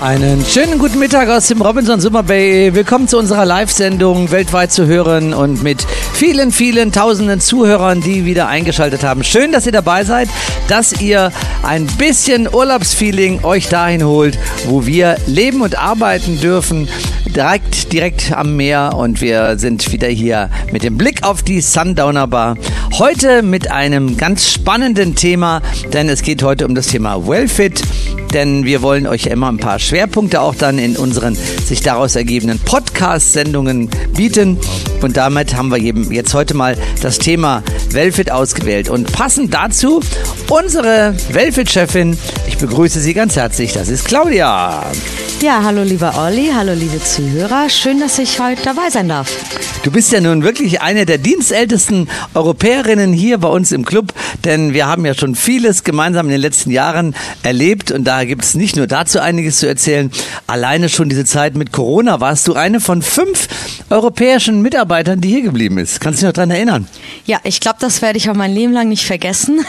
Einen schönen guten Mittag aus dem Robinson Summer Bay. Willkommen zu unserer Live-Sendung weltweit zu hören und mit vielen, vielen tausenden Zuhörern, die wieder eingeschaltet haben. Schön, dass ihr dabei seid, dass ihr ein bisschen Urlaubsfeeling euch dahin holt, wo wir leben und arbeiten dürfen. Direkt, direkt am Meer und wir sind wieder hier mit dem Blick auf die Sundowner Bar. Heute mit einem ganz spannenden Thema, denn es geht heute um das Thema Wellfit denn wir wollen euch ja immer ein paar Schwerpunkte auch dann in unseren sich daraus ergebenden Podcast-Sendungen bieten. Und damit haben wir eben jetzt heute mal das Thema Welfit ausgewählt. Und passend dazu unsere Welfit-Chefin. Ich begrüße Sie ganz herzlich. Das ist Claudia. Ja, hallo lieber Olli, hallo liebe Zuhörer. Schön, dass ich heute dabei sein darf. Du bist ja nun wirklich eine der dienstältesten Europäerinnen hier bei uns im Club, denn wir haben ja schon vieles gemeinsam in den letzten Jahren erlebt und da gibt es nicht nur dazu einiges zu erzählen. Alleine schon diese Zeit mit Corona warst du eine von fünf europäischen Mitarbeitern, die hier geblieben ist. Kannst du dich noch daran erinnern? Ja, ich glaube, das werde ich auch mein Leben lang nicht vergessen.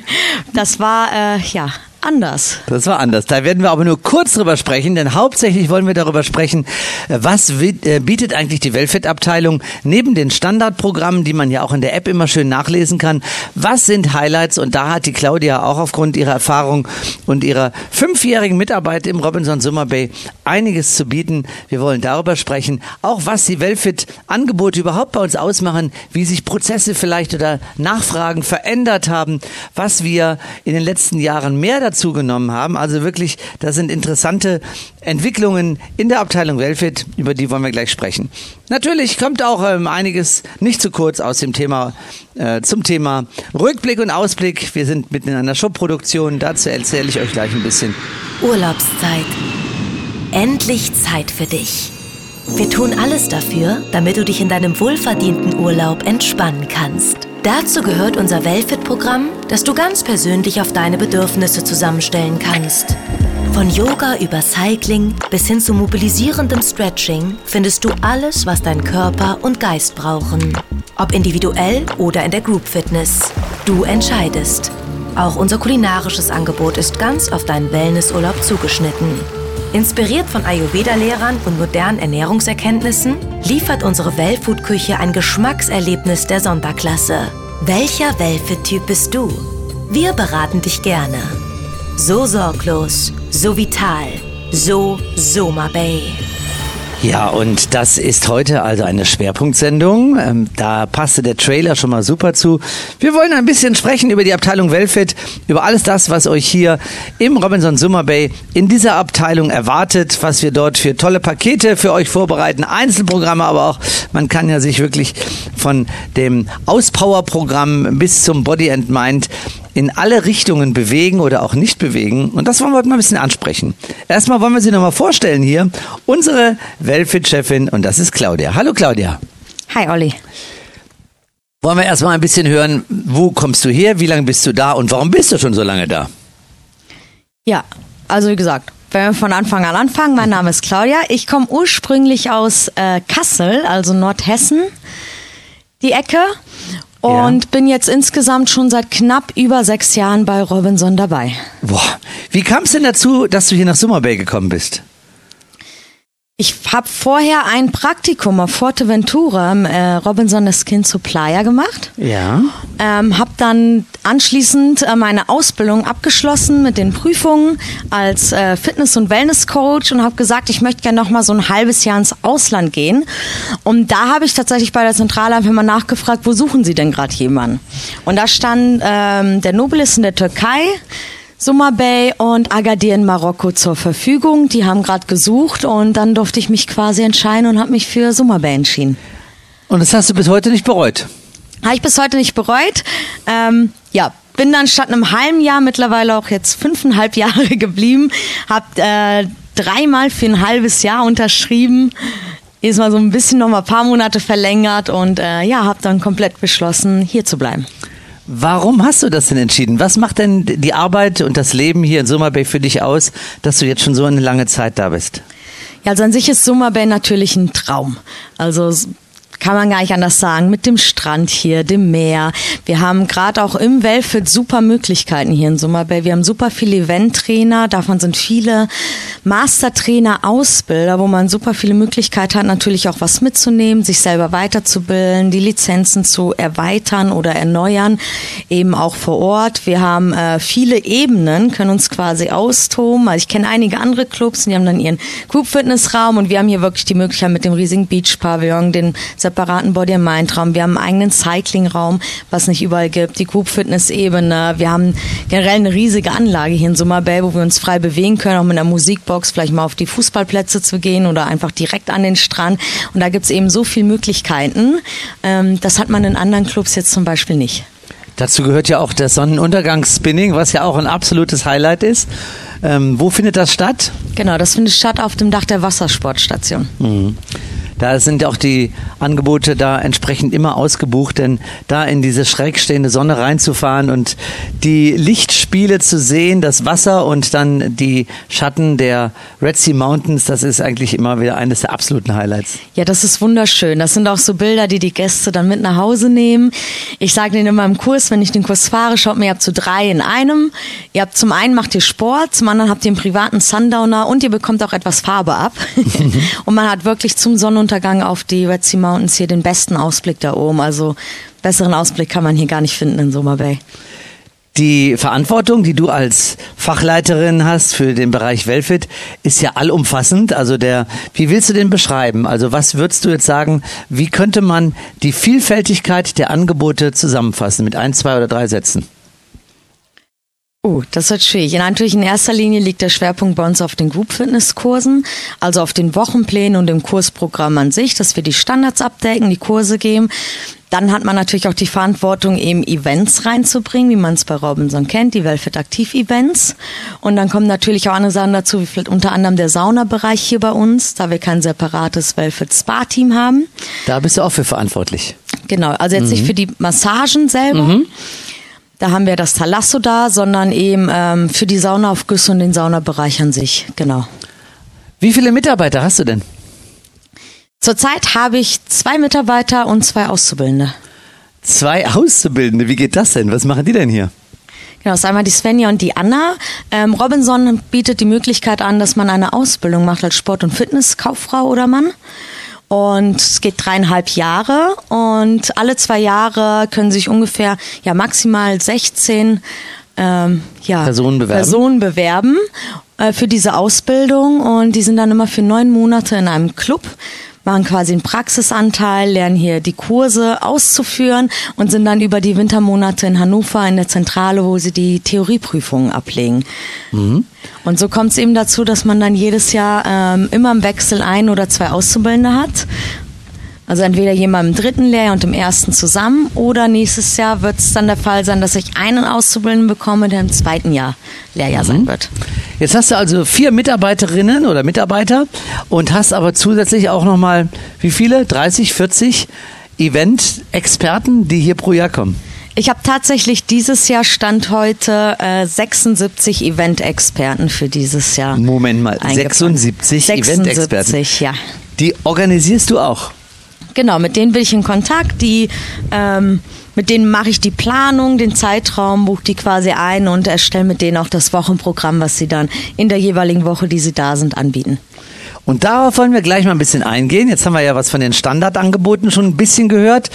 das war äh, ja anders. Das war anders. Da werden wir aber nur kurz drüber sprechen, denn hauptsächlich wollen wir darüber sprechen, was äh, bietet eigentlich die Wellfit-Abteilung neben den Standardprogrammen, die man ja auch in der App immer schön nachlesen kann. Was sind Highlights? Und da hat die Claudia auch aufgrund ihrer Erfahrung und ihrer fünfjährigen Mitarbeit im Robinson Summer Bay einiges zu bieten. Wir wollen darüber sprechen, auch was die Wellfit-Angebote überhaupt bei uns ausmachen, wie sich Prozesse vielleicht oder Nachfragen verändert haben, was wir in den letzten Jahren mehr dazu genommen haben. Also wirklich, das sind interessante Entwicklungen in der Abteilung Welfit, über die wollen wir gleich sprechen. Natürlich kommt auch ähm, einiges nicht zu kurz aus dem Thema äh, zum Thema Rückblick und Ausblick. Wir sind mitten in einer Showproduktion, dazu erzähle ich euch gleich ein bisschen. Urlaubszeit. Endlich Zeit für dich. Wir tun alles dafür, damit du dich in deinem wohlverdienten Urlaub entspannen kannst. Dazu gehört unser Wellfit-Programm, das du ganz persönlich auf deine Bedürfnisse zusammenstellen kannst. Von Yoga über Cycling bis hin zu mobilisierendem Stretching findest du alles, was dein Körper und Geist brauchen. Ob individuell oder in der Group Fitness. Du entscheidest. Auch unser kulinarisches Angebot ist ganz auf deinen Wellnessurlaub zugeschnitten. Inspiriert von Ayurveda-Lehrern und modernen Ernährungserkenntnissen liefert unsere Wellfood-Küche ein Geschmackserlebnis der Sonderklasse. Welcher Wellfit-Typ bist du? Wir beraten dich gerne. So sorglos, so vital, so Soma Bay. Ja, und das ist heute also eine Schwerpunktsendung. Ähm, da passte der Trailer schon mal super zu. Wir wollen ein bisschen sprechen über die Abteilung Wellfit, über alles das, was euch hier im Robinson Summer Bay in dieser Abteilung erwartet, was wir dort für tolle Pakete für euch vorbereiten, Einzelprogramme, aber auch, man kann ja sich wirklich von dem Auspower-Programm bis zum Body and Mind in alle Richtungen bewegen oder auch nicht bewegen. Und das wollen wir heute mal ein bisschen ansprechen. Erstmal wollen wir sie nochmal vorstellen hier. Unsere Wellfit-Chefin und das ist Claudia. Hallo Claudia. Hi Olli. Wollen wir erstmal ein bisschen hören, wo kommst du her, wie lange bist du da und warum bist du schon so lange da? Ja, also wie gesagt, wenn wir von Anfang an anfangen, mein Name ist Claudia. Ich komme ursprünglich aus äh, Kassel, also Nordhessen, die Ecke und ja. bin jetzt insgesamt schon seit knapp über sechs Jahren bei Robinson dabei. Boah, wie kam es denn dazu, dass du hier nach Summer Bay gekommen bist? Ich habe vorher ein Praktikum auf Forteventura im äh, Robinson Skin Supplier gemacht. Ja. Ähm, habe dann anschließend äh, meine Ausbildung abgeschlossen mit den Prüfungen als äh, Fitness- und Wellness-Coach und habe gesagt, ich möchte gerne noch mal so ein halbes Jahr ins Ausland gehen. Und da habe ich tatsächlich bei der Zentrale einfach mal nachgefragt, wo suchen Sie denn gerade jemanden? Und da stand ähm, der Nobilis in der Türkei, Summa Bay und Agadir in Marokko zur Verfügung. Die haben gerade gesucht und dann durfte ich mich quasi entscheiden und habe mich für Summa Bay entschieden. Und das hast du bis heute nicht bereut? Habe ich bis heute nicht bereut. Ähm, ja, bin dann statt einem halben Jahr mittlerweile auch jetzt fünfeinhalb Jahre geblieben, habe äh, dreimal für ein halbes Jahr unterschrieben. Ist mal so ein bisschen noch mal ein paar Monate verlängert und äh, ja, habe dann komplett beschlossen, hier zu bleiben. Warum hast du das denn entschieden? Was macht denn die Arbeit und das Leben hier in Summer Bay für dich aus, dass du jetzt schon so eine lange Zeit da bist? Ja, also an sich ist Summer Bay natürlich ein Traum. Also kann man gar nicht anders sagen, mit dem Strand hier, dem Meer. Wir haben gerade auch im Wellfit super Möglichkeiten hier in Summerbay. Wir haben super viele Eventtrainer, davon sind viele Mastertrainer, Ausbilder, wo man super viele Möglichkeiten hat, natürlich auch was mitzunehmen, sich selber weiterzubilden, die Lizenzen zu erweitern oder erneuern, eben auch vor Ort. Wir haben äh, viele Ebenen, können uns quasi austoben. Also ich kenne einige andere Clubs, die haben dann ihren Group Fitness und wir haben hier wirklich die Möglichkeit mit dem riesigen Beach Pavillon, den separaten Body Mind Raum. Wir haben eigenen Cycling Raum, was nicht überall gibt, die Group Fitness Ebene. Wir haben generell eine riesige Anlage hier in Summer Bay, wo wir uns frei bewegen können, auch mit einer Musikbox, vielleicht mal auf die Fußballplätze zu gehen oder einfach direkt an den Strand. Und da gibt es eben so viele Möglichkeiten. Ähm, das hat man in anderen Clubs jetzt zum Beispiel nicht. Dazu gehört ja auch das Sonnenuntergangsspinning, was ja auch ein absolutes Highlight ist. Ähm, wo findet das statt? Genau, das findet statt auf dem Dach der Wassersportstation. Mhm. Da sind auch die Angebote da entsprechend immer ausgebucht, denn da in diese schräg stehende Sonne reinzufahren und die Lichtspiele zu sehen, das Wasser und dann die Schatten der Red Sea Mountains, das ist eigentlich immer wieder eines der absoluten Highlights. Ja, das ist wunderschön. Das sind auch so Bilder, die die Gäste dann mit nach Hause nehmen. Ich sage denen immer im Kurs, wenn ich den Kurs fahre, schaut mir, ihr habt so drei in einem. Ihr habt zum einen macht ihr Sport, zum anderen habt ihr einen privaten Sundowner und ihr bekommt auch etwas Farbe ab. und man hat wirklich zum Sonnenuntergang Sonnenuntergang auf die Red Sea Mountains hier den besten Ausblick da oben. Also besseren Ausblick kann man hier gar nicht finden in Summer Bay. Die Verantwortung, die du als Fachleiterin hast für den Bereich Wellfit, ist ja allumfassend. Also der, wie willst du den beschreiben? Also was würdest du jetzt sagen, wie könnte man die Vielfältigkeit der Angebote zusammenfassen mit ein, zwei oder drei Sätzen? Oh, das wird schwierig. Natürlich in erster Linie liegt der Schwerpunkt bei uns auf den Group Fitness Kursen, also auf den Wochenplänen und dem Kursprogramm an sich, dass wir die Standards abdecken, die Kurse geben. Dann hat man natürlich auch die Verantwortung, eben Events reinzubringen, wie man es bei Robinson kennt, die Wellfit Aktiv Events. Und dann kommen natürlich auch andere Sachen dazu, wie vielleicht unter anderem der Saunabereich hier bei uns, da wir kein separates Wellfit Spa Team haben. Da bist du auch für verantwortlich. Genau, also jetzt mhm. nicht für die Massagen selber. Mhm da haben wir das Talasso da, sondern eben ähm, für die Saunaaufgüsse und den Saunabereich an sich, genau. Wie viele Mitarbeiter hast du denn? Zurzeit habe ich zwei Mitarbeiter und zwei Auszubildende. Zwei Auszubildende, wie geht das denn? Was machen die denn hier? Genau, das ist einmal die Svenja und die Anna. Ähm, Robinson bietet die Möglichkeit an, dass man eine Ausbildung macht als Sport- und Fitnesskauffrau oder Mann. Und es geht dreieinhalb Jahre. Und alle zwei Jahre können sich ungefähr ja maximal 16 ähm, ja, Personen bewerben, Personen bewerben äh, für diese Ausbildung. Und die sind dann immer für neun Monate in einem Club machen quasi einen Praxisanteil, lernen hier die Kurse auszuführen und sind dann über die Wintermonate in Hannover in der Zentrale, wo sie die Theorieprüfungen ablegen. Mhm. Und so kommt es eben dazu, dass man dann jedes Jahr ähm, immer im Wechsel ein oder zwei Auszubildende hat also entweder jemand im dritten Lehrjahr und im ersten zusammen oder nächstes Jahr wird es dann der Fall sein, dass ich einen Auszubildenden bekomme, der im zweiten Jahr Lehrjahr mhm. sein wird. Jetzt hast du also vier Mitarbeiterinnen oder Mitarbeiter und hast aber zusätzlich auch nochmal, wie viele? 30, 40 Event-Experten, die hier pro Jahr kommen. Ich habe tatsächlich dieses Jahr Stand heute äh, 76 Event-Experten für dieses Jahr. Moment mal, 76, 76 Event-Experten. ja. Die organisierst du auch? Genau, mit denen bin ich in Kontakt. Die, ähm, mit denen mache ich die Planung, den Zeitraum, buche die quasi ein und erstelle mit denen auch das Wochenprogramm, was sie dann in der jeweiligen Woche, die sie da sind, anbieten. Und darauf wollen wir gleich mal ein bisschen eingehen. Jetzt haben wir ja was von den Standardangeboten schon ein bisschen gehört.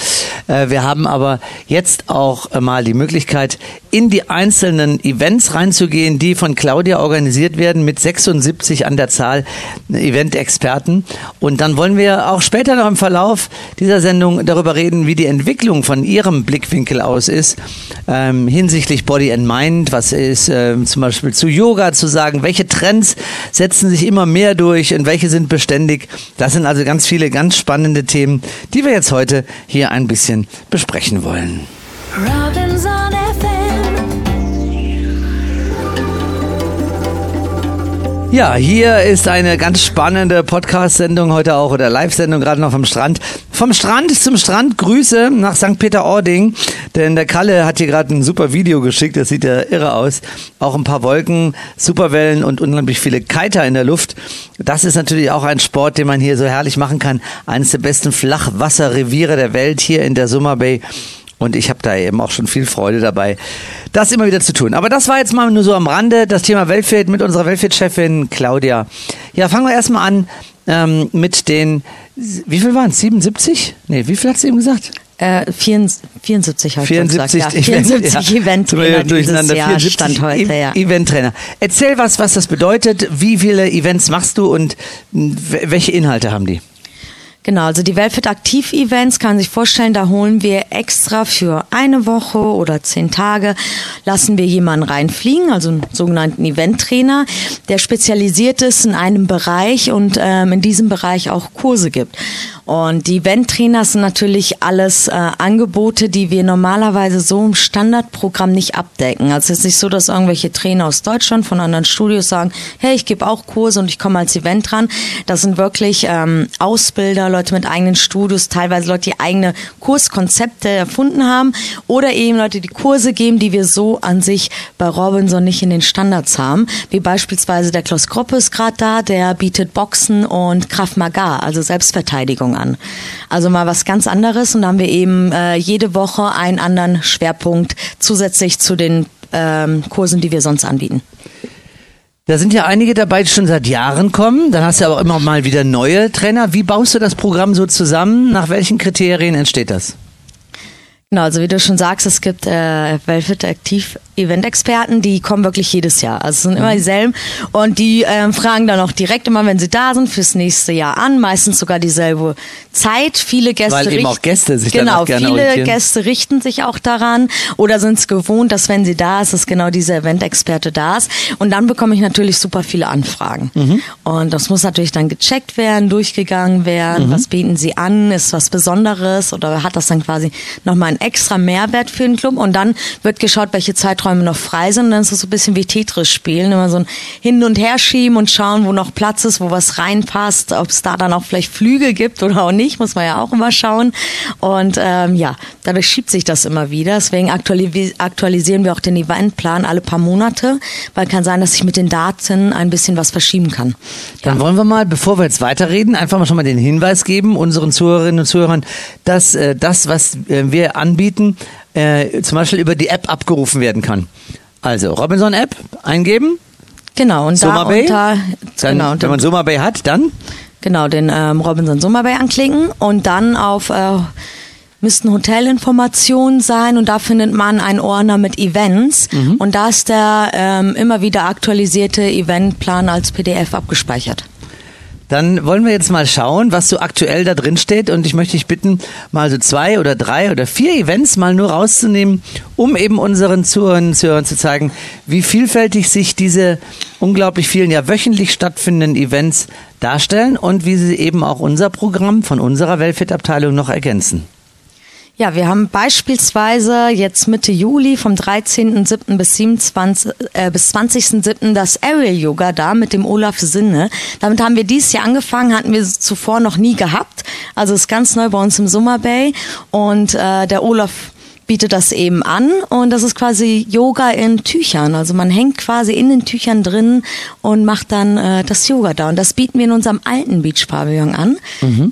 Äh, wir haben aber jetzt auch mal die Möglichkeit, in die einzelnen Events reinzugehen, die von Claudia organisiert werden mit 76 an der Zahl Event-Experten. Und dann wollen wir auch später noch im Verlauf dieser Sendung darüber reden, wie die Entwicklung von ihrem Blickwinkel aus ist, ähm, hinsichtlich Body and Mind. Was ist ähm, zum Beispiel zu Yoga zu sagen? Welche Trends setzen sich immer mehr durch und welche sind beständig? Das sind also ganz viele ganz spannende Themen, die wir jetzt heute hier ein bisschen besprechen wollen. Ja, hier ist eine ganz spannende Podcast-Sendung heute auch oder Live-Sendung gerade noch vom Strand. Vom Strand zum Strand Grüße nach St. Peter-Ording, denn der Kalle hat hier gerade ein super Video geschickt, das sieht ja irre aus. Auch ein paar Wolken, Superwellen und unheimlich viele Kiter in der Luft. Das ist natürlich auch ein Sport, den man hier so herrlich machen kann. Eines der besten Flachwasserreviere der Welt hier in der Summer Bay. Und ich habe da eben auch schon viel Freude dabei, das immer wieder zu tun. Aber das war jetzt mal nur so am Rande, das Thema Weltfit mit unserer Weltfit-Chefin Claudia. Ja, fangen wir erstmal an ähm, mit den, wie viel waren es? 77? Nee, wie viel hat sie eben gesagt? Äh, 74 habe ich 74 gesagt. Ja, 74 ja. Event-Trainer durcheinander. Jahr 74 Stand heute, ja. Event-Trainer. Erzähl was, was das bedeutet. Wie viele Events machst du und welche Inhalte haben die? Genau, also die Wellfit Aktiv Events kann sich vorstellen, da holen wir extra für eine Woche oder zehn Tage, lassen wir jemanden reinfliegen, also einen sogenannten Eventtrainer, der spezialisiert ist in einem Bereich und ähm, in diesem Bereich auch Kurse gibt. Und die Eventtrainer sind natürlich alles äh, Angebote, die wir normalerweise so im Standardprogramm nicht abdecken. Also es ist nicht so, dass irgendwelche Trainer aus Deutschland von anderen Studios sagen, hey, ich gebe auch Kurse und ich komme als Event dran. Das sind wirklich ähm, Ausbilder, Leute mit eigenen Studios, teilweise Leute, die eigene Kurskonzepte erfunden haben oder eben Leute, die Kurse geben, die wir so an sich bei Robinson nicht in den Standards haben. Wie beispielsweise der Klaus Groppe ist gerade da, der bietet Boxen und Krav Maga, also Selbstverteidigung an. Also mal was ganz anderes und da haben wir eben äh, jede Woche einen anderen Schwerpunkt zusätzlich zu den ähm, Kursen, die wir sonst anbieten. Da sind ja einige dabei, die schon seit Jahren kommen. Dann hast du aber immer mal wieder neue Trainer. Wie baust du das Programm so zusammen? Nach welchen Kriterien entsteht das? Genau, also wie du schon sagst, es gibt äh, Velvet Aktiv Event-Experten, die kommen wirklich jedes Jahr. Also es sind immer dieselben und die ähm, fragen dann auch direkt immer, wenn sie da sind, fürs nächste Jahr an. Meistens sogar dieselbe Zeit. Viele Gäste Weil eben richten- auch Gäste sich dann genau, auch gerne viele orientieren. Gäste richten sich auch daran oder sind es gewohnt, dass wenn sie da ist, dass genau dieser Event-Experte da ist. Und dann bekomme ich natürlich super viele Anfragen. Mhm. Und das muss natürlich dann gecheckt werden, durchgegangen Mhm. werden. Was bieten sie an? Ist was Besonderes oder hat das dann quasi nochmal einen extra Mehrwert für den Club? Und dann wird geschaut, welche Zeiträume noch frei sind. Und dann ist es so ein bisschen wie Tetris spielen, immer so ein Hin- und Herschieben und schauen, wo noch Platz ist, wo was reinpasst, ob es da dann auch vielleicht Flügel gibt oder auch nicht, muss man ja auch immer schauen. Und ähm, ja, dadurch schiebt sich das immer wieder. Deswegen aktualis aktualisieren wir auch den Eventplan alle paar Monate, weil kann sein, dass sich mit den Daten ein bisschen was verschieben kann. Dann wollen wir mal, bevor wir jetzt weiterreden, einfach mal schon mal den Hinweis geben, unseren Zuhörerinnen und Zuhörern, dass äh, das, was äh, wir anbieten, äh, zum Beispiel über die App abgerufen werden kann. Also Robinson-App eingeben, Genau, und Summer da Bay. unter, Dann, genau, wenn man Summer Bay hat, dann Genau, den ähm, Robinson Summer Bay anklicken und dann auf äh, müssten Hotelinformationen sein und da findet man einen Ordner mit Events und da ist der ähm, immer wieder aktualisierte Eventplan als PDF abgespeichert. Dann wollen wir jetzt mal schauen, was so aktuell da drin steht. Und ich möchte dich bitten, mal so zwei oder drei oder vier Events mal nur rauszunehmen, um eben unseren Zuhörern Zuhörern zu zeigen, wie vielfältig sich diese unglaublich vielen, ja wöchentlich stattfindenden Events darstellen und wie sie eben auch unser Programm von unserer Wellfit-Abteilung noch ergänzen. Ja, wir haben beispielsweise jetzt Mitte Juli vom 13.07. bis 27, äh, bis 20.07. das Aerial Yoga da mit dem Olaf Sinne. Damit haben wir dieses Jahr angefangen, hatten wir zuvor noch nie gehabt. Also ist ganz neu bei uns im Summer Bay und äh, der Olaf bietet das eben an und das ist quasi Yoga in Tüchern. Also man hängt quasi in den Tüchern drin und macht dann äh, das Yoga da. Und das bieten wir in unserem alten Beach-Pavillon an.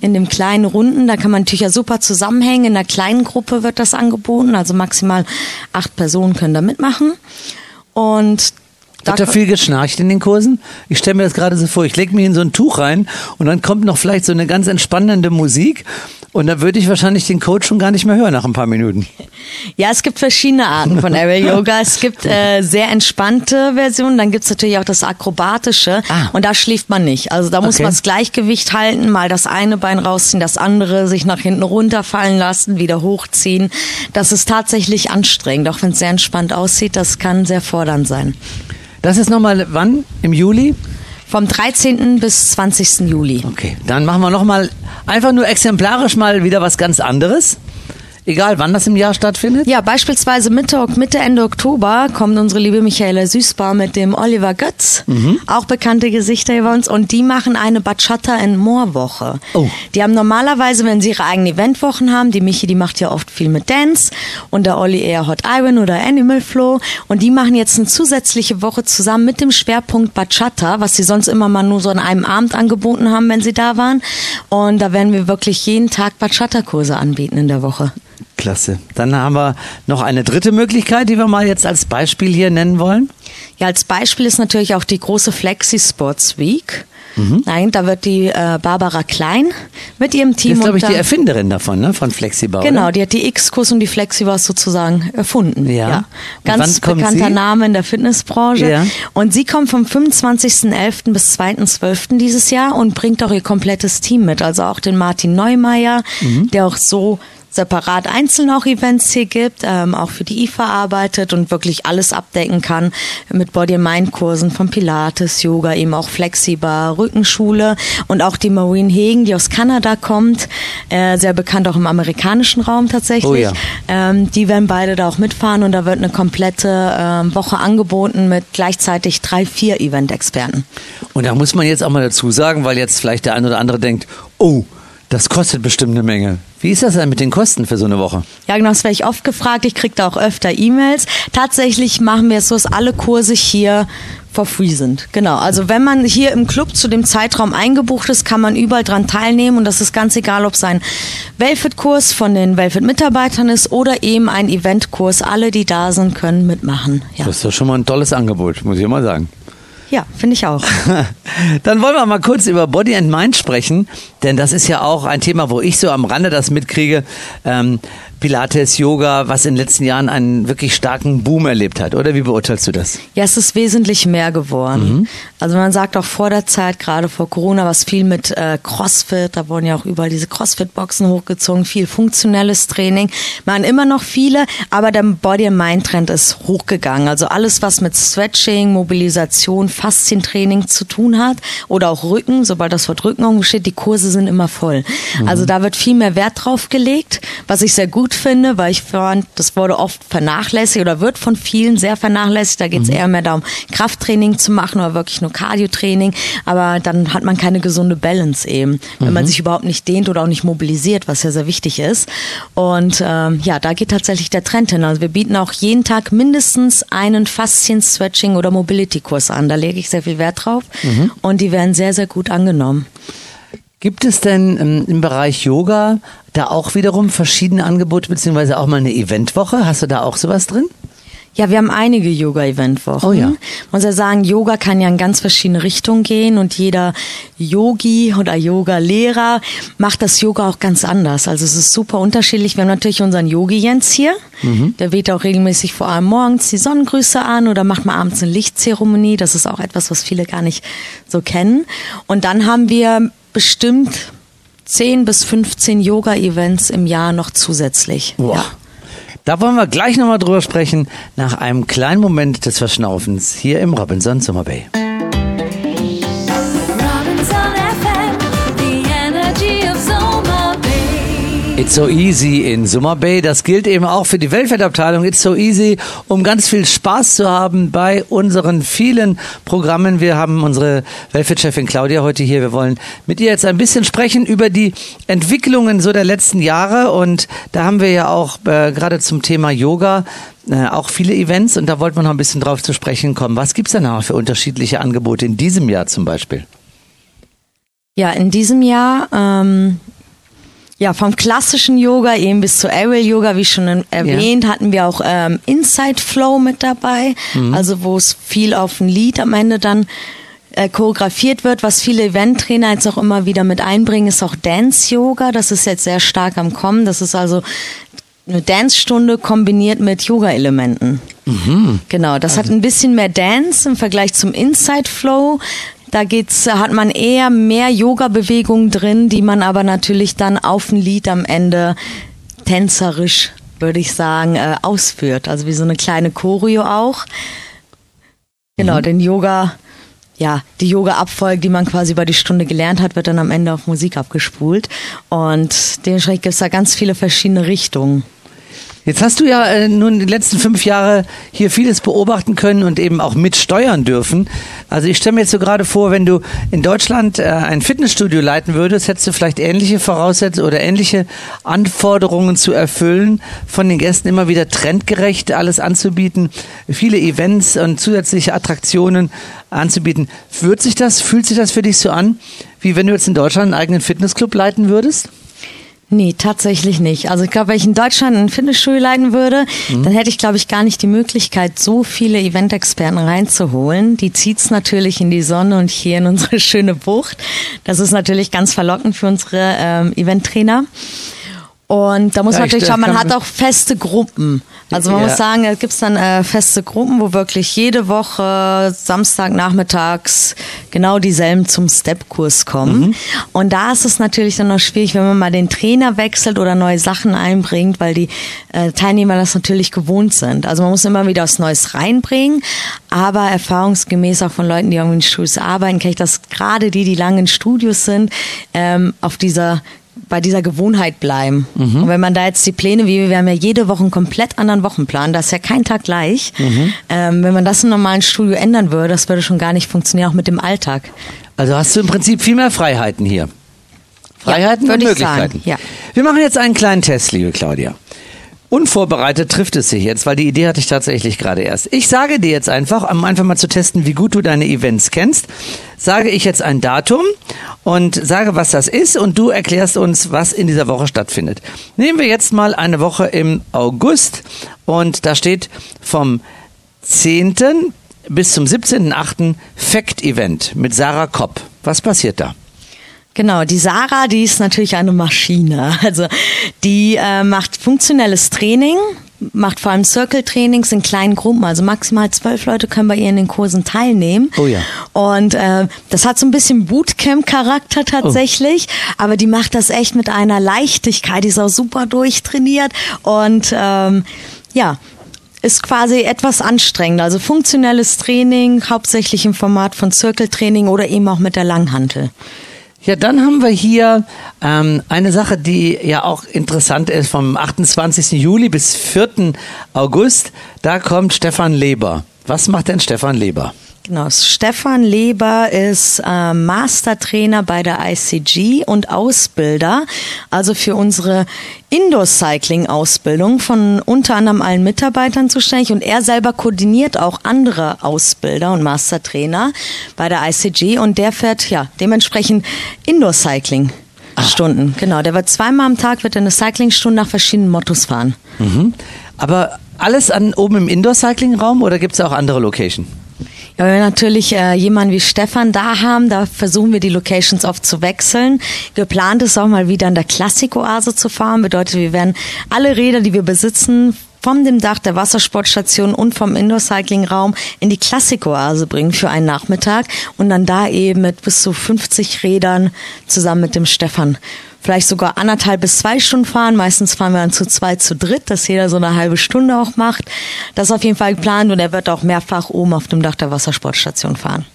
In dem kleinen Runden, da kann man Tücher super zusammenhängen. In einer kleinen Gruppe wird das angeboten. Also maximal acht Personen können da mitmachen. Und Hat da viel geschnarcht in den Kursen? Ich stelle mir das gerade so vor, ich lege mich in so ein Tuch rein und dann kommt noch vielleicht so eine ganz entspannende Musik und da würde ich wahrscheinlich den Coach schon gar nicht mehr hören nach ein paar Minuten. Ja, es gibt verschiedene Arten von Aerial Yoga. Es gibt äh, sehr entspannte Versionen, dann gibt's natürlich auch das akrobatische Ah. und da schläft man nicht. Also da muss Okay. man das Gleichgewicht halten, mal das eine Bein rausziehen, das andere sich nach hinten runterfallen lassen, wieder hochziehen. Das ist tatsächlich anstrengend, auch wenn es sehr entspannt aussieht. Das kann sehr fordernd sein. Das ist nochmal wann? Im Juli? Vom 13. bis 20. Juli. Okay, dann machen wir nochmal einfach nur exemplarisch mal wieder was ganz anderes. Egal, wann das im Jahr stattfindet? Ja, beispielsweise Mitte, Mitte, Ende Oktober kommt unsere liebe Michaela Süßbar mit dem Oliver Götz, Mhm. auch bekannte Gesichter über uns, und die machen eine Bachata in Moorwoche. Oh. Die haben normalerweise, wenn sie ihre eigenen Eventwochen haben, die Michi, die macht ja oft viel mit Dance und der Olli eher Hot Iron oder Animal Flow und die machen jetzt eine zusätzliche Woche zusammen mit dem Schwerpunkt Bachata, was sie sonst immer mal nur so an einem Abend angeboten haben, wenn sie da waren. Und da werden wir wirklich jeden Tag Bachata-Kurse anbieten in der Woche. Klasse. Dann haben wir noch eine dritte Möglichkeit, die wir mal jetzt als Beispiel hier nennen wollen. Ja, als Beispiel ist natürlich auch die große Flexi Sports Week. Mhm. Nein, da wird die äh, Barbara Klein mit ihrem Team ist, glaube ich, die Erfinderin davon, ne? von Flexibau. Genau, Oder? die hat die X-Kurs und die Flexibus sozusagen erfunden. Ja. Und Ganz bekannter sie? Name in der Fitnessbranche. Ja. Und sie kommt vom 25.11. bis 2.12. dieses Jahr und bringt auch ihr komplettes Team mit. Also auch den Martin Neumeier, Mhm. der auch so separat einzeln auch Events hier gibt, ähm, auch für die IFA arbeitet und wirklich alles abdecken kann mit Body-Mind-Kursen von Pilates, Yoga, eben auch Flexibar, Rückenschule und auch die Maureen Hegen, die aus Kanada kommt, äh, sehr bekannt auch im amerikanischen Raum tatsächlich. Oh ja. ähm, die werden beide da auch mitfahren und da wird eine komplette ähm, Woche angeboten mit gleichzeitig drei, vier Event-Experten. Und da muss man jetzt auch mal dazu sagen, weil jetzt vielleicht der ein oder andere denkt, oh, das kostet bestimmt eine Menge. Wie ist das denn mit den Kosten für so eine Woche? Ja, genau, das werde ich oft gefragt. Ich kriege da auch öfter E-Mails. Tatsächlich machen wir es so, dass alle Kurse hier for free sind. Genau. Also wenn man hier im Club zu dem Zeitraum eingebucht ist, kann man überall dran teilnehmen und das ist ganz egal, ob es ein Velvet-Kurs von den Velvet-Mitarbeitern ist oder eben ein Event-Kurs. Alle, die da sind, können mitmachen. Ja, Das ist doch schon mal ein tolles Angebot, muss ich mal sagen. Ja finde ich auch. Dann wollen wir mal kurz über Body and Mind sprechen, denn das ist ja auch ein Thema, wo ich so am Rande das mitkriege. Ähm, Pilates, Yoga, was in den letzten Jahren einen wirklich starken Boom erlebt hat, oder? Wie beurteilst du das? Ja, es ist wesentlich mehr geworden. Mhm. Also man sagt auch vor der Zeit, gerade vor Corona, was viel mit äh, CrossFit, da wurden ja auch überall diese CrossFit-Boxen hochgezogen, viel funktionelles Training. Man immer noch viele, aber der Body-and-Mind-Trend ist hochgegangen. Also alles, was mit Stretching, Mobilisation, Faszientraining zu tun hat oder auch Rücken, sobald das Wort Rücken steht, die Kurse sind immer voll. Also da wird viel mehr Wert drauf gelegt, was ich sehr gut finde, weil ich fand, das wurde oft vernachlässigt oder wird von vielen sehr vernachlässigt. Da geht es eher mehr darum, Krafttraining zu machen oder wirklich nur Cardiotraining. Aber dann hat man keine gesunde Balance eben, wenn man sich überhaupt nicht dehnt oder auch nicht mobilisiert, was ja sehr wichtig ist. Und ähm, ja, da geht tatsächlich der Trend hin. Also wir bieten auch jeden Tag mindestens einen Faszien-Stretching- oder Mobility-Kurs an. Da lege ich sehr viel Wert drauf. Und die werden sehr, sehr gut angenommen. Gibt es denn ähm, im Bereich Yoga da auch wiederum verschiedene Angebote, beziehungsweise auch mal eine Eventwoche? Hast du da auch sowas drin? Ja, wir haben einige Yoga-Eventwochen. Oh ja. Muss ja sagen, Yoga kann ja in ganz verschiedene Richtungen gehen und jeder Yogi oder Yoga-Lehrer macht das Yoga auch ganz anders. Also es ist super unterschiedlich. Wir haben natürlich unseren Yogi Jens hier. Der weht auch regelmäßig vor allem morgens die Sonnengrüße an oder macht mal abends eine Lichtzeremonie. Das ist auch etwas, was viele gar nicht so kennen. Und dann haben wir bestimmt 10 bis 15 Yoga-Events im Jahr noch zusätzlich. Boah. Ja. Da wollen wir gleich nochmal drüber sprechen, nach einem kleinen Moment des Verschnaufens hier im Robinson Summer Bay. It's so easy in Summer Bay. Das gilt eben auch für die Weltfettabteilung. It's so easy, um ganz viel Spaß zu haben bei unseren vielen Programmen. Wir haben unsere Weltfit-Chefin Claudia heute hier. Wir wollen mit ihr jetzt ein bisschen sprechen über die Entwicklungen so der letzten Jahre. Und da haben wir ja auch äh, gerade zum Thema Yoga äh, auch viele Events. Und da wollten wir noch ein bisschen drauf zu sprechen kommen. Was gibt's denn auch für unterschiedliche Angebote in diesem Jahr zum Beispiel? Ja, in diesem Jahr, ähm, ja, vom klassischen Yoga eben bis zu Aerial Yoga, wie schon erwähnt, hatten wir auch ähm, Inside Flow mit dabei, also wo es viel auf ein Lied am Ende dann äh, choreografiert wird. Was viele Eventtrainer jetzt auch immer wieder mit einbringen, ist auch Dance Yoga. Das ist jetzt sehr stark am Kommen. Das ist also eine Dance-Stunde kombiniert mit Yoga-Elementen. Genau, das hat ein bisschen mehr Dance im Vergleich zum Inside Flow. Da geht's, hat man eher mehr Yoga-Bewegungen drin, die man aber natürlich dann auf ein Lied am Ende tänzerisch, würde ich sagen, äh, ausführt. Also wie so eine kleine Choreo auch. Genau, den Yoga ja, die Yoga-Abfolge, die man quasi über die Stunde gelernt hat, wird dann am Ende auf Musik abgespult. Und dementsprechend gibt es da ganz viele verschiedene Richtungen. Jetzt hast du ja äh, nun die letzten fünf Jahre hier vieles beobachten können und eben auch mitsteuern dürfen. Also ich stelle mir jetzt so gerade vor, wenn du in Deutschland äh, ein Fitnessstudio leiten würdest, hättest du vielleicht ähnliche Voraussetzungen oder ähnliche Anforderungen zu erfüllen, von den Gästen immer wieder trendgerecht alles anzubieten, viele Events und zusätzliche Attraktionen anzubieten. Fühlt sich das, fühlt sich das für dich so an, wie wenn du jetzt in Deutschland einen eigenen Fitnessclub leiten würdest? Nee, tatsächlich nicht. Also ich glaube, wenn ich in Deutschland ein Fitnessstudio leiten würde, Mhm. dann hätte ich, glaube ich, gar nicht die Möglichkeit, so viele Eventexperten reinzuholen. Die zieht's natürlich in die Sonne und hier in unsere schöne Bucht. Das ist natürlich ganz verlockend für unsere ähm, Eventtrainer. Und da muss Ja, man ich- natürlich schauen, man hat auch feste Gruppen. Also man Ja. muss sagen, es gibt dann äh, feste Gruppen, wo wirklich jede Woche Samstagnachmittags genau dieselben zum Step-Kurs kommen. Mhm. Und da ist es natürlich dann noch schwierig, wenn man mal den Trainer wechselt oder neue Sachen einbringt, weil die äh, Teilnehmer das natürlich gewohnt sind. Also man muss immer wieder was Neues reinbringen, aber erfahrungsgemäß auch von Leuten, die irgendwie in Studios arbeiten, kenne ich das gerade die, die lange in Studios sind, ähm, auf dieser bei dieser Gewohnheit bleiben. Und wenn man da jetzt die Pläne, wie wir haben ja jede Woche einen komplett anderen Wochenplan, da ist ja kein Tag gleich. Ähm, wenn man das im normalen Studio ändern würde, das würde schon gar nicht funktionieren, auch mit dem Alltag. Also hast du im Prinzip viel mehr Freiheiten hier. Freiheiten würde und ich sagen, Möglichkeiten. ja. Wir machen jetzt einen kleinen Test, liebe Claudia. Unvorbereitet trifft es sich jetzt, weil die Idee hatte ich tatsächlich gerade erst. Ich sage dir jetzt einfach, um einfach mal zu testen, wie gut du deine Events kennst, sage ich jetzt ein Datum und sage, was das ist und du erklärst uns, was in dieser Woche stattfindet. Nehmen wir jetzt mal eine Woche im August und da steht vom 10. bis zum 17.8. Fact-Event mit Sarah Kopp. Was passiert da? Genau, die Sarah, die ist natürlich eine Maschine. Also die äh, macht funktionelles Training, macht vor allem Circle-Trainings in kleinen Gruppen. Also maximal zwölf Leute können bei ihr in den Kursen teilnehmen. Oh ja. Und äh, das hat so ein bisschen Bootcamp-Charakter tatsächlich, aber die macht das echt mit einer Leichtigkeit. Die ist auch super durchtrainiert und ähm, ja. Ist quasi etwas anstrengender. Also funktionelles Training, hauptsächlich im Format von Circle-Training oder eben auch mit der Langhantel. Ja, dann haben wir hier ähm, eine Sache, die ja auch interessant ist, vom 28. Juli bis 4. August. Da kommt Stefan Leber. Was macht denn Stefan Leber? Genau, Stefan Leber ist äh, Mastertrainer bei der ICG und Ausbilder, also für unsere Indoor-Cycling-Ausbildung von unter anderem allen Mitarbeitern zuständig und er selber koordiniert auch andere Ausbilder und Mastertrainer bei der ICG und der fährt ja dementsprechend Indoor-Cycling. Stunden, genau. Der wird zweimal am Tag wird eine Cyclingstunde nach verschiedenen Mottos fahren. Mhm. Aber alles an oben im Indoor-Cycling-Raum oder gibt es auch andere Location? Ja, wenn wir natürlich äh, jemanden wie Stefan da haben, da versuchen wir die Locations oft zu wechseln. Geplant ist auch mal wieder an der Klassikoase zu fahren. Bedeutet, wir werden alle Räder, die wir besitzen, vom dem Dach der Wassersportstation und vom Indoor-Cycling-Raum in die Klassikoase bringen für einen Nachmittag und dann da eben mit bis zu 50 Rädern zusammen mit dem Stefan vielleicht sogar anderthalb bis zwei Stunden fahren. Meistens fahren wir dann zu zwei, zu dritt, dass jeder so eine halbe Stunde auch macht. Das ist auf jeden Fall geplant und er wird auch mehrfach oben auf dem Dach der Wassersportstation fahren.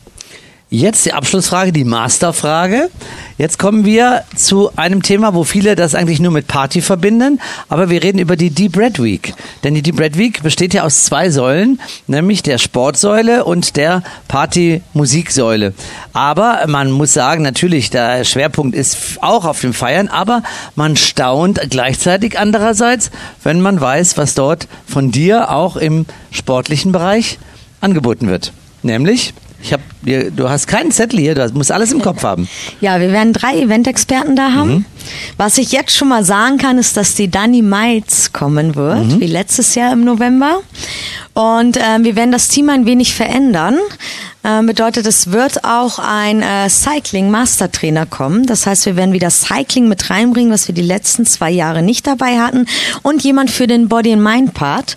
Jetzt die Abschlussfrage, die Masterfrage. Jetzt kommen wir zu einem Thema, wo viele das eigentlich nur mit Party verbinden, aber wir reden über die Deep Red Week. Denn die Deep Red Week besteht ja aus zwei Säulen, nämlich der Sportsäule und der Party-Musiksäule. Aber man muss sagen, natürlich, der Schwerpunkt ist auch auf dem Feiern, aber man staunt gleichzeitig andererseits, wenn man weiß, was dort von dir auch im sportlichen Bereich angeboten wird. Nämlich ich hab, dir- du hast keinen Zettel hier, du musst alles im Kopf haben. Ja, wir werden drei Eventexperten da haben. Was ich jetzt schon mal sagen kann, ist, dass die Dani Meitz kommen wird, wie letztes Jahr im November. Und ähm, wir werden das Team ein wenig verändern. Ähm, bedeutet, es wird auch ein äh, Cycling-Mastertrainer kommen. Das heißt, wir werden wieder Cycling mit reinbringen, was wir die letzten zwei Jahre nicht dabei hatten. Und jemand für den Body-and-Mind-Part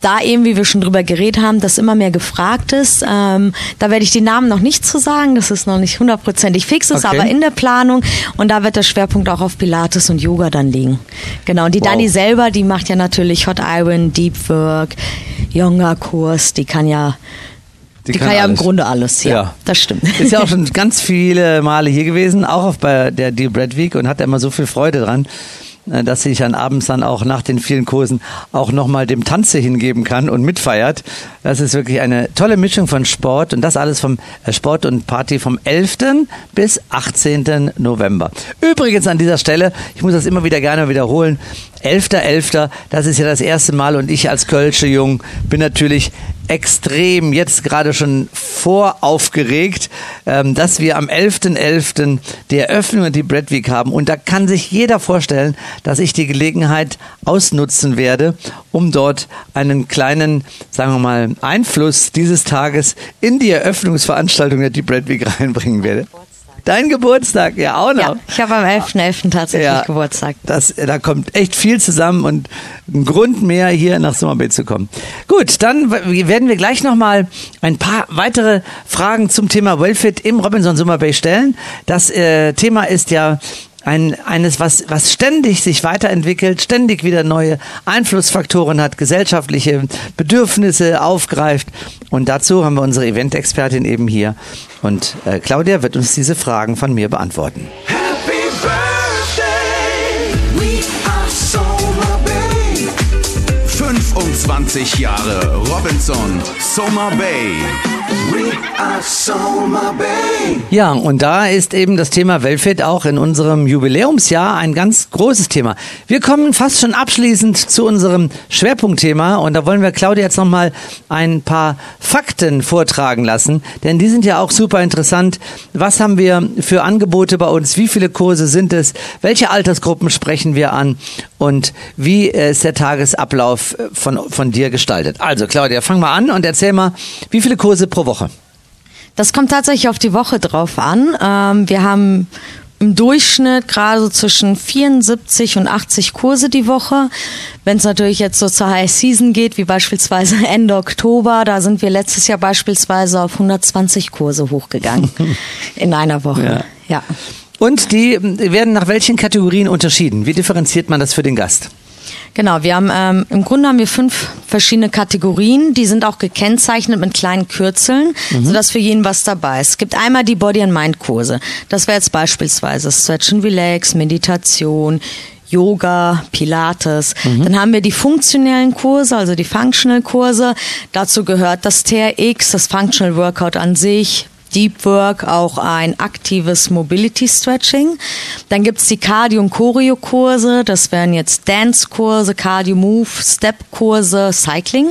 da eben, wie wir schon drüber geredet haben, das immer mehr gefragt ist. Ähm, da werde ich die Namen noch nicht zu sagen, das ist noch nicht hundertprozentig fix, ist Okay. aber in der Planung und da wird der Schwerpunkt auch auf Pilates und Yoga dann liegen. Genau, und die Wow. Dani selber, die macht ja natürlich Hot Iron, Deep Work, Yoga-Kurs, die kann ja Die, kann, ja im. Grunde alles, ja. Ja. Das stimmt. Ist ja auch schon ganz viele Male hier gewesen, auch auf bei der Deal Bread Week und hat immer so viel Freude dran, dass sie sich dann abends dann auch nach den vielen Kursen auch nochmal dem Tanze hingeben kann und mitfeiert. Das ist wirklich eine tolle Mischung von Sport und das alles vom äh, Sport und Party vom 11. bis 18. November. Übrigens an dieser Stelle, ich muss das immer wieder gerne wiederholen, 11.11., das ist ja das erste Mal und ich als Kölsche Jung bin natürlich extrem jetzt gerade schon voraufgeregt, ähm, dass wir am 11.11. die Eröffnung und die Bread Week haben. Und da kann sich jeder vorstellen, dass ich die Gelegenheit ausnutzen werde, um dort einen kleinen, sagen wir mal, Einfluss dieses Tages in die Eröffnungsveranstaltung der Deep Bread Week reinbringen werde. Dein Geburtstag, ja auch noch. Ja, ich habe am 11.11. tatsächlich Geburtstag. Das, da kommt echt viel zusammen und ein Grund mehr, hier nach Summer Bay zu kommen. Gut, dann werden wir gleich nochmal ein paar weitere Fragen zum Thema Wellfit im Robinson Summer Bay stellen. Das äh, Thema ist ja ein, eines, was, was ständig sich weiterentwickelt, ständig wieder neue Einflussfaktoren hat, gesellschaftliche Bedürfnisse aufgreift. Und dazu haben wir unsere Event-Expertin eben hier. Und äh, Claudia wird uns diese Fragen von mir beantworten. Happy birthday, we are Soma Bay. 25 Jahre Robinson Summer Bay. Ja, und da ist eben das Thema Wellfit auch in unserem Jubiläumsjahr ein ganz großes Thema. Wir kommen fast schon abschließend zu unserem Schwerpunktthema und da wollen wir Claudia jetzt nochmal ein paar Fakten vortragen lassen, denn die sind ja auch super interessant. Was haben wir für Angebote bei uns? Wie viele Kurse sind es? Welche Altersgruppen sprechen wir an? Und wie ist der Tagesablauf von, von dir gestaltet? Also Claudia, fang mal an und erzähl mal, wie viele Kurse pro Woche? Das kommt tatsächlich auf die Woche drauf an. Ähm, wir haben im Durchschnitt gerade so zwischen 74 und 80 Kurse die Woche. Wenn es natürlich jetzt so zur High Season geht, wie beispielsweise Ende Oktober, da sind wir letztes Jahr beispielsweise auf 120 Kurse hochgegangen in einer Woche. ja. Und die werden nach welchen Kategorien unterschieden? Wie differenziert man das für den Gast? Genau, wir haben ähm, im Grunde haben wir fünf verschiedene Kategorien, die sind auch gekennzeichnet mit kleinen Kürzeln, sodass für jeden was dabei ist. Es gibt einmal die Body and Mind Kurse. Das wäre jetzt beispielsweise Stretch and Relax, Meditation, Yoga, Pilates. Dann haben wir die funktionellen Kurse, also die Functional Kurse. Dazu gehört das TRX, das Functional Workout an sich, Deep Work, auch ein aktives Mobility Stretching. Dann gibt's die Cardio- und Choreo-Kurse. Das wären jetzt Dance-Kurse, Cardio-Move, Step-Kurse, Cycling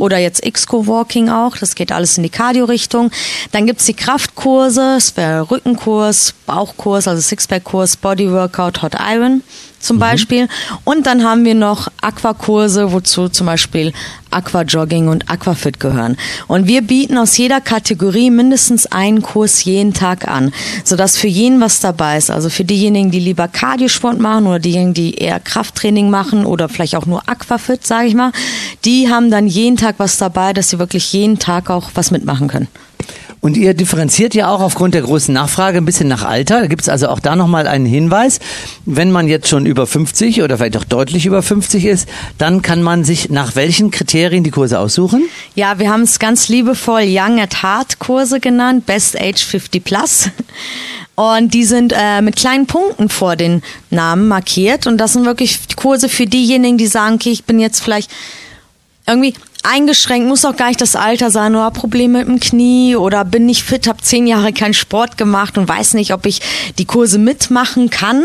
oder jetzt X-Co-Walking auch. Das geht alles in die Cardio-Richtung. Dann gibt's die Kraftkurse. Es wäre Rückenkurs, Bauchkurs, also Sixpack-Kurs, Body-Workout, Hot Iron zum Beispiel. Und dann haben wir noch Aquakurse, wozu zum Beispiel Aquajogging und Aquafit gehören. Und wir bieten aus jeder Kategorie mindestens einen Kurs jeden Tag an, sodass für jeden was dabei ist. Also für diejenigen, die lieber Cardiosport machen oder diejenigen, die eher Krafttraining machen oder vielleicht auch nur Aquafit, sage ich mal, die haben dann jeden Tag was dabei, dass sie wirklich jeden Tag auch was mitmachen können. Und ihr differenziert ja auch aufgrund der großen Nachfrage ein bisschen nach Alter. Da gibt es also auch da nochmal einen Hinweis. Wenn man jetzt schon über 50 oder vielleicht auch deutlich über 50 ist, dann kann man sich nach welchen Kriterien die Kurse aussuchen? Ja, wir haben es ganz liebevoll Young at Heart Kurse genannt, Best Age 50 Plus. Und die sind äh, mit kleinen Punkten vor den Namen markiert. Und das sind wirklich Kurse für diejenigen, die sagen, okay, ich bin jetzt vielleicht irgendwie eingeschränkt, muss auch gar nicht das Alter sein oder Probleme mit dem Knie oder bin nicht fit, habe zehn Jahre keinen Sport gemacht und weiß nicht, ob ich die Kurse mitmachen kann.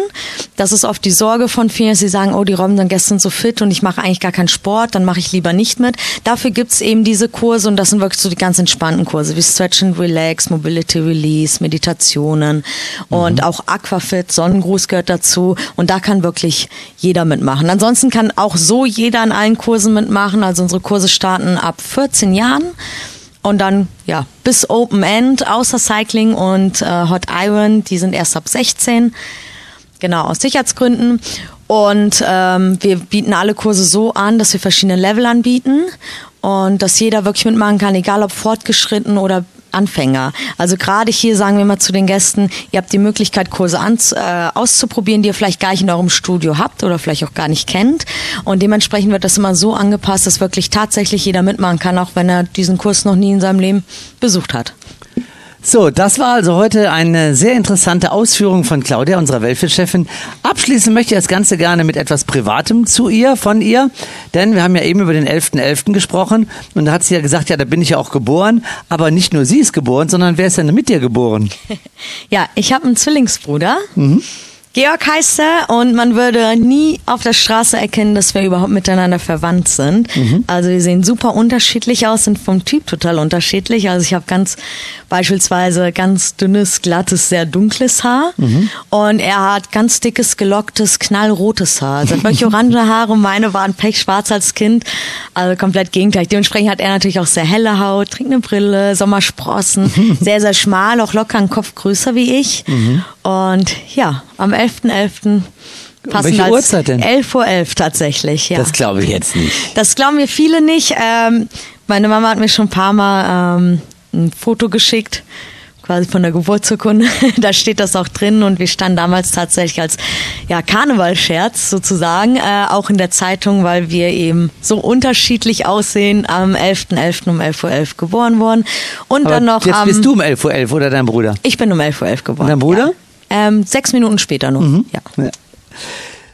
Das ist oft die Sorge von vielen, dass sie sagen, oh, die Robben sind gestern so fit und ich mache eigentlich gar keinen Sport, dann mache ich lieber nicht mit. Dafür gibt's eben diese Kurse und das sind wirklich so die ganz entspannten Kurse wie Stretch and Relax, Mobility Release, Meditationen und auch Aquafit, Sonnengruß gehört dazu und da kann wirklich jeder mitmachen. Ansonsten kann auch so jeder in allen Kursen mitmachen, also unsere Kurse starten ab 14 Jahren und dann ja bis Open End außer Cycling und äh, Hot Iron, die sind erst ab 16. Genau, aus Sicherheitsgründen. Und ähm, wir bieten alle Kurse so an, dass wir verschiedene Level anbieten und dass jeder wirklich mitmachen kann, egal ob fortgeschritten oder Anfänger. Also gerade hier sagen wir mal zu den Gästen, ihr habt die Möglichkeit, Kurse an, äh, auszuprobieren, die ihr vielleicht gar nicht in eurem Studio habt oder vielleicht auch gar nicht kennt. Und dementsprechend wird das immer so angepasst, dass wirklich tatsächlich jeder mitmachen kann, auch wenn er diesen Kurs noch nie in seinem Leben besucht hat. So, das war also heute eine sehr interessante Ausführung von Claudia, unserer Weltfit-Chefin. Abschließen möchte ich das Ganze gerne mit etwas Privatem zu ihr, von ihr, denn wir haben ja eben über den 11.11. gesprochen und da hat sie ja gesagt, ja, da bin ich ja auch geboren, aber nicht nur sie ist geboren, sondern wer ist denn mit dir geboren? Ja, ich habe einen Zwillingsbruder. Georg heißt er und man würde nie auf der Straße erkennen, dass wir überhaupt miteinander verwandt sind. Also wir sehen super unterschiedlich aus, sind vom Typ total unterschiedlich. Also ich habe ganz beispielsweise ganz dünnes, glattes, sehr dunkles Haar und er hat ganz dickes, gelocktes, knallrotes Haar. Also wirklich orange Haare, meine waren pechschwarz als Kind, also komplett gegenteilig. Dementsprechend hat er natürlich auch sehr helle Haut, trinkt eine Brille, Sommersprossen, sehr, sehr schmal, auch locker einen Kopf größer wie ich. Und ja, am 11.11. passen Welche Uhrzeit denn? 11.11 Uhr tatsächlich, ja. Das glaube ich jetzt nicht. Das glauben wir viele nicht. Ähm, meine Mama hat mir schon ein paar Mal ähm, ein Foto geschickt, quasi von der Geburtsurkunde. da steht das auch drin und wir standen damals tatsächlich als ja, Karnevalscherz sozusagen, äh, auch in der Zeitung, weil wir eben so unterschiedlich aussehen, am 11.11. um 11.11 Uhr geboren worden. Und Aber dann noch jetzt am... bist du um 11.11 Uhr oder dein Bruder? Ich bin um 11.11 Uhr geboren. Und dein Bruder? Ja. Ähm, sechs Minuten später nur. Ja. Ja.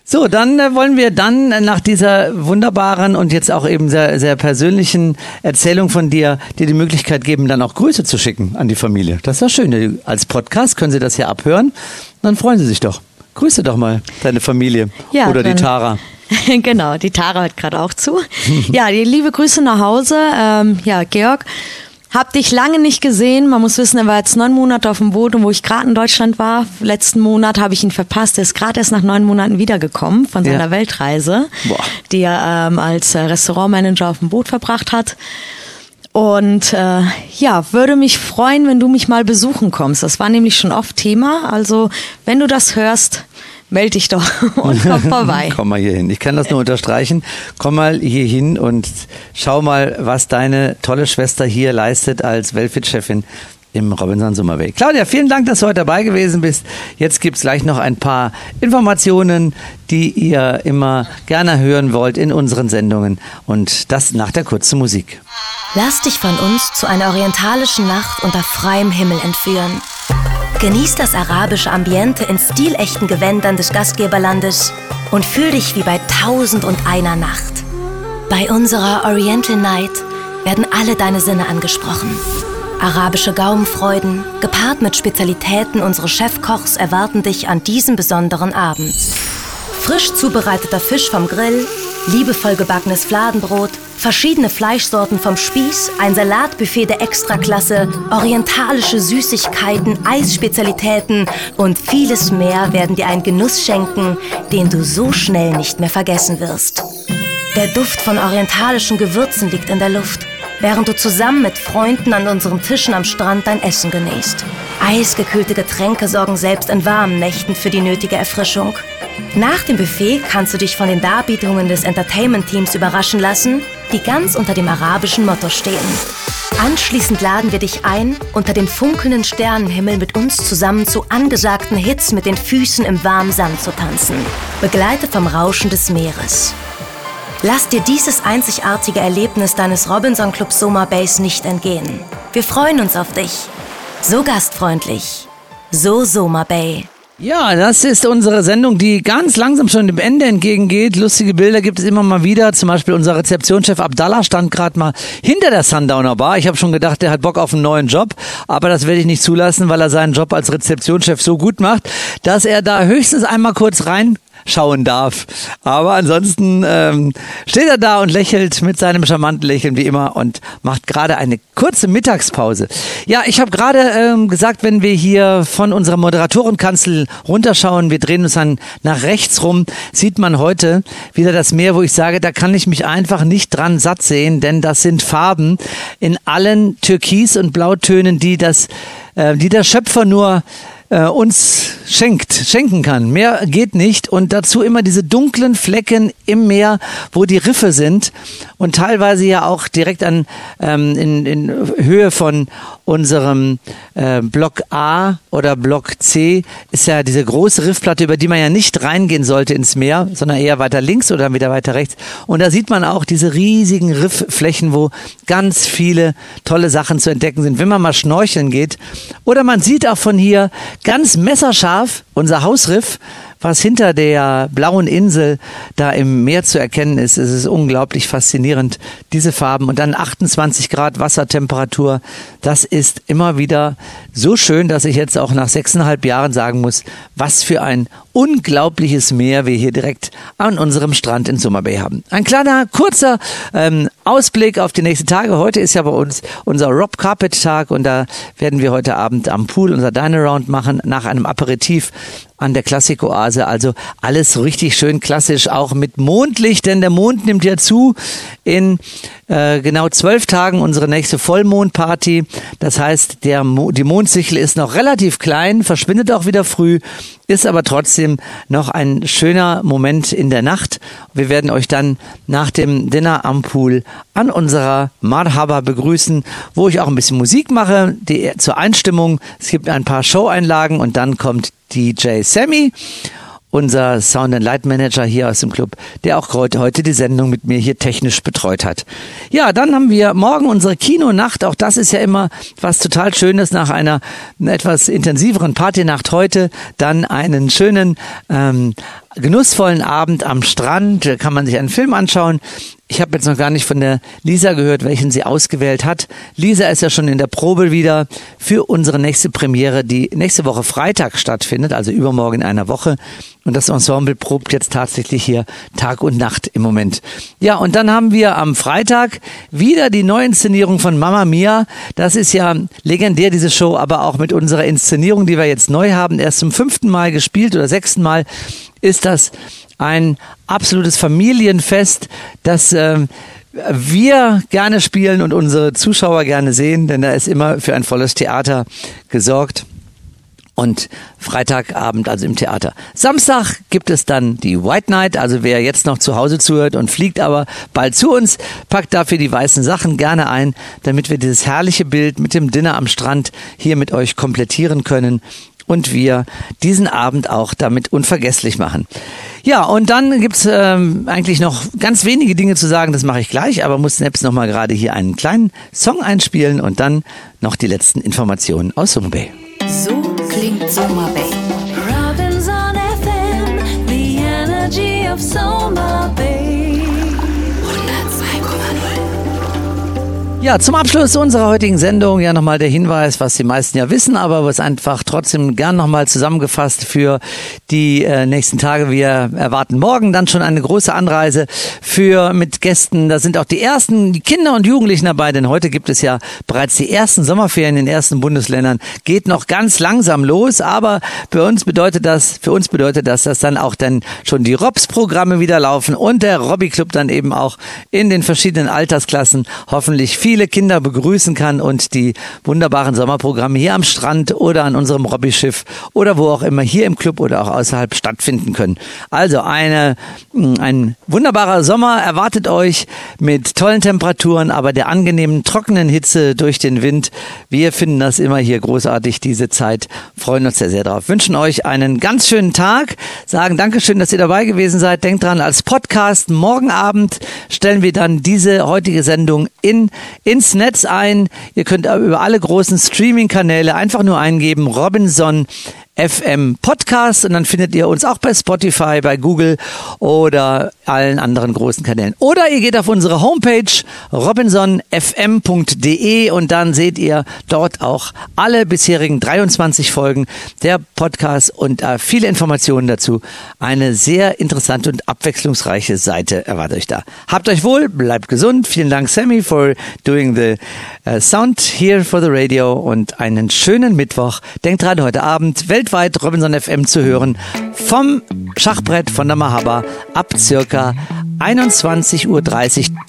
So, dann äh, wollen wir dann äh, nach dieser wunderbaren und jetzt auch eben sehr, sehr persönlichen Erzählung von dir, dir die Möglichkeit geben, dann auch Grüße zu schicken an die Familie. Das ist ja schön. Als Podcast können sie das hier abhören. Dann freuen sie sich doch. Grüße doch mal deine Familie Ja, oder die Tara. genau, die Tara hört gerade auch zu. ja, die liebe Grüße nach Hause. Ähm, ja, Georg, hab dich lange nicht gesehen. Man muss wissen, er war jetzt neun Monate auf dem Boot und wo ich gerade in Deutschland war, letzten Monat habe ich ihn verpasst. Er ist gerade erst nach neun Monaten wiedergekommen von seiner Ja. Weltreise, Boah. die er ähm, als äh, Restaurantmanager auf dem Boot verbracht hat. Und äh, ja, würde mich freuen, wenn du mich mal besuchen kommst. Das war nämlich schon oft Thema. Also, wenn du das hörst, melde dich doch und komm vorbei. Komm mal hier hin. Ich kann das nur unterstreichen. Komm mal hier hin und schau mal, was deine tolle Schwester hier leistet als Weltfit-Chefin im Robinson Summer Bay. Claudia, vielen Dank, dass du heute dabei gewesen bist. Jetzt gibt's gleich noch ein paar Informationen, die ihr immer gerne hören wollt in unseren Sendungen. Und das nach der kurzen Musik. Lass dich von uns zu einer orientalischen Nacht unter freiem Himmel entführen. Genieß das arabische Ambiente in stilechten Gewändern des Gastgeberlandes und fühl dich wie bei Tausend und einer Nacht. Bei unserer Oriental Night werden alle deine Sinne angesprochen. Arabische Gaumenfreuden, gepaart mit Spezialitäten unseres Chefkochs, erwarten dich an diesem besonderen Abend. Frisch zubereiteter Fisch vom Grill, liebevoll gebackenes Fladenbrot, verschiedene Fleischsorten vom Spieß, ein Salatbuffet der Extraklasse, orientalische Süßigkeiten, Eisspezialitäten und vieles mehr werden dir einen Genuss schenken, den du so schnell nicht mehr vergessen wirst. Der Duft von orientalischen Gewürzen liegt in der Luft, während du zusammen mit Freunden an unseren Tischen am Strand dein Essen genießt. Eisgekühlte Getränke sorgen selbst in warmen Nächten für die nötige Erfrischung. Nach dem Buffet kannst du dich von den Darbietungen des Entertainment-Teams überraschen lassen, die ganz unter dem arabischen Motto stehen. Anschließend laden wir dich ein, unter dem funkelnden Sternenhimmel mit uns zusammen zu angesagten Hits mit den Füßen im warmen Sand zu tanzen, begleitet vom Rauschen des Meeres. Lass dir dieses einzigartige Erlebnis deines Robinson Club Soma Base nicht entgehen. Wir freuen uns auf dich. So gastfreundlich. So Soma Bay. Ja, das ist unsere Sendung, die ganz langsam schon dem Ende entgegengeht. Lustige Bilder gibt es immer mal wieder. Zum Beispiel unser Rezeptionschef Abdallah stand gerade mal hinter der Sundowner Bar. Ich habe schon gedacht, der hat Bock auf einen neuen Job, aber das werde ich nicht zulassen, weil er seinen Job als Rezeptionschef so gut macht, dass er da höchstens einmal kurz rein schauen darf. Aber ansonsten ähm, steht er da und lächelt mit seinem charmanten Lächeln wie immer und macht gerade eine kurze Mittagspause. Ja, ich habe gerade ähm, gesagt, wenn wir hier von unserer Moderatorenkanzel runterschauen, wir drehen uns dann nach rechts rum, sieht man heute wieder das Meer, wo ich sage, da kann ich mich einfach nicht dran satt sehen, denn das sind Farben in allen Türkis- und Blautönen, die das, äh, die der Schöpfer nur äh, uns schenkt, schenken kann. Mehr geht nicht. Und dazu immer diese dunklen Flecken im Meer, wo die Riffe sind und teilweise ja auch direkt an ähm, in, in Höhe von unserem äh, Block A oder Block C ist ja diese große Riffplatte, über die man ja nicht reingehen sollte ins Meer, sondern eher weiter links oder wieder weiter rechts. Und da sieht man auch diese riesigen Riffflächen, wo ganz viele tolle Sachen zu entdecken sind, wenn man mal schnorcheln geht. Oder man sieht auch von hier ganz messerscharf unser Hausriff, was hinter der blauen Insel da im Meer zu erkennen ist. Es ist unglaublich faszinierend, diese Farben. Und dann 28 Grad Wassertemperatur. Das ist immer wieder so schön, dass ich jetzt auch nach sechseinhalb Jahren sagen muss, was für ein unglaubliches Meer wir hier direkt an unserem Strand in Summer Bay haben. Ein kleiner, kurzer ähm, Ausblick auf die nächsten Tage. Heute ist ja bei uns unser Rob Carpet Tag und da werden wir heute Abend am Pool unser Dine Around machen nach einem Aperitif an der Klassikoase. Also alles richtig schön klassisch, auch mit Mondlicht, denn der Mond nimmt ja zu in äh, genau zwölf Tagen unsere nächste Vollmondparty. Das heißt, der Mo die Mondsichel ist noch relativ klein, verschwindet auch wieder früh, ist aber trotzdem noch ein schöner Moment in der Nacht. Wir werden euch dann nach dem Dinner am Pool an unserer Marhaba begrüßen, wo ich auch ein bisschen Musik mache, die zur Einstimmung. Es gibt ein paar Show-Einlagen und dann kommt DJ Sammy unser Sound and Light Manager hier aus dem Club, der auch heute, die Sendung mit mir hier technisch betreut hat. Ja, dann haben wir morgen unsere Kinonacht. Auch das ist ja immer was total Schönes nach einer etwas intensiveren Partynacht heute. Dann einen schönen ähm, genussvollen Abend am Strand. Da kann man sich einen Film anschauen. Ich habe jetzt noch gar nicht von der Lisa gehört, welchen sie ausgewählt hat. Lisa ist ja schon in der Probe wieder für unsere nächste Premiere, die nächste Woche Freitag stattfindet, also übermorgen in einer Woche. Und das Ensemble probt jetzt tatsächlich hier Tag und Nacht im Moment. Ja, und dann haben wir am Freitag wieder die Neuinszenierung von Mama Mia. Das ist ja legendär, diese Show, aber auch mit unserer Inszenierung, die wir jetzt neu haben, erst zum fünften Mal gespielt oder sechsten Mal, ist das ein absolutes Familienfest, das ähm, wir gerne spielen und unsere Zuschauer gerne sehen, denn da ist immer für ein volles Theater gesorgt. Und Freitagabend also im Theater. Samstag gibt es dann die White Night, also wer jetzt noch zu Hause zuhört und fliegt aber bald zu uns, packt dafür die weißen Sachen gerne ein, damit wir dieses herrliche Bild mit dem Dinner am Strand hier mit euch komplettieren können und wir diesen Abend auch damit unvergesslich machen. Ja, und dann gibt's ähm, eigentlich noch ganz wenige Dinge zu sagen, das mache ich gleich, aber muss Snaps nochmal gerade hier einen kleinen Song einspielen und dann noch die letzten Informationen aus Summer Bay. So klingt Summer Bay. Robinson FM, the energy of Soma Bay. Ja, zum Abschluss unserer heutigen Sendung ja nochmal der Hinweis, was die meisten ja wissen, aber was einfach trotzdem gern nochmal zusammengefasst für die äh, nächsten Tage. Wir erwarten morgen dann schon eine große Anreise für mit Gästen. Da sind auch die ersten die Kinder und Jugendlichen dabei, denn heute gibt es ja bereits die ersten Sommerferien in den ersten Bundesländern. Geht noch ganz langsam los, aber für uns bedeutet das, für uns bedeutet das, dass dann auch dann schon die ROPS-Programme wieder laufen und der Robby Club dann eben auch in den verschiedenen Altersklassen hoffentlich viele Kinder begrüßen kann und die wunderbaren Sommerprogramme hier am Strand oder an unserem Robbyschiff oder wo auch immer hier im Club oder auch außerhalb stattfinden können. Also eine, mh, ein wunderbarer Sommer erwartet euch mit tollen Temperaturen, aber der angenehmen trockenen Hitze durch den Wind. Wir finden das immer hier großartig, diese Zeit. Freuen uns sehr, sehr drauf. Wünschen euch einen ganz schönen Tag. Sagen Dankeschön, dass ihr dabei gewesen seid. Denkt dran, als Podcast morgen Abend stellen wir dann diese heutige Sendung in, ins Netz ein. Ihr könnt über alle großen Streaming-Kanäle einfach nur eingeben, Robinson FM Podcast und dann findet ihr uns auch bei Spotify, bei Google oder allen anderen großen Kanälen. Oder ihr geht auf unsere Homepage robinsonfm.de und dann seht ihr dort auch alle bisherigen 23 Folgen der Podcast und äh, viele Informationen dazu. Eine sehr interessante und abwechslungsreiche Seite erwartet euch da. Habt euch wohl, bleibt gesund. Vielen Dank Sammy for doing the uh, sound here for the radio und einen schönen Mittwoch. Denkt dran, heute Abend weltweit Robinson FM zu hören vom Schachbrett von der Mahaba ab circa 21.30 Uhr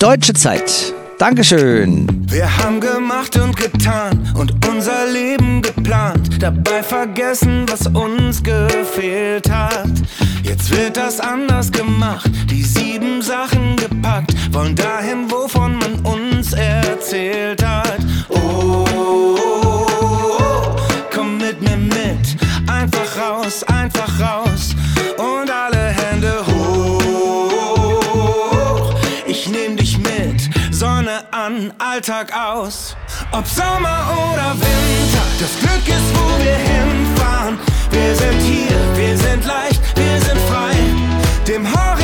deutsche Zeit. Dankeschön. Wir haben gemacht und getan und unser Leben geplant, dabei vergessen, was uns gefehlt hat. Jetzt wird das anders gemacht, die sieben Sachen gepackt, wollen dahin, wovon man uns erzählt hat. Einfach raus, einfach raus und alle Hände hoch. Ich nehm dich mit, Sonne an, Alltag aus. Ob Sommer oder Winter, das Glück ist, wo wir hinfahren. Wir sind hier, wir sind leicht, wir sind frei. Dem Horizont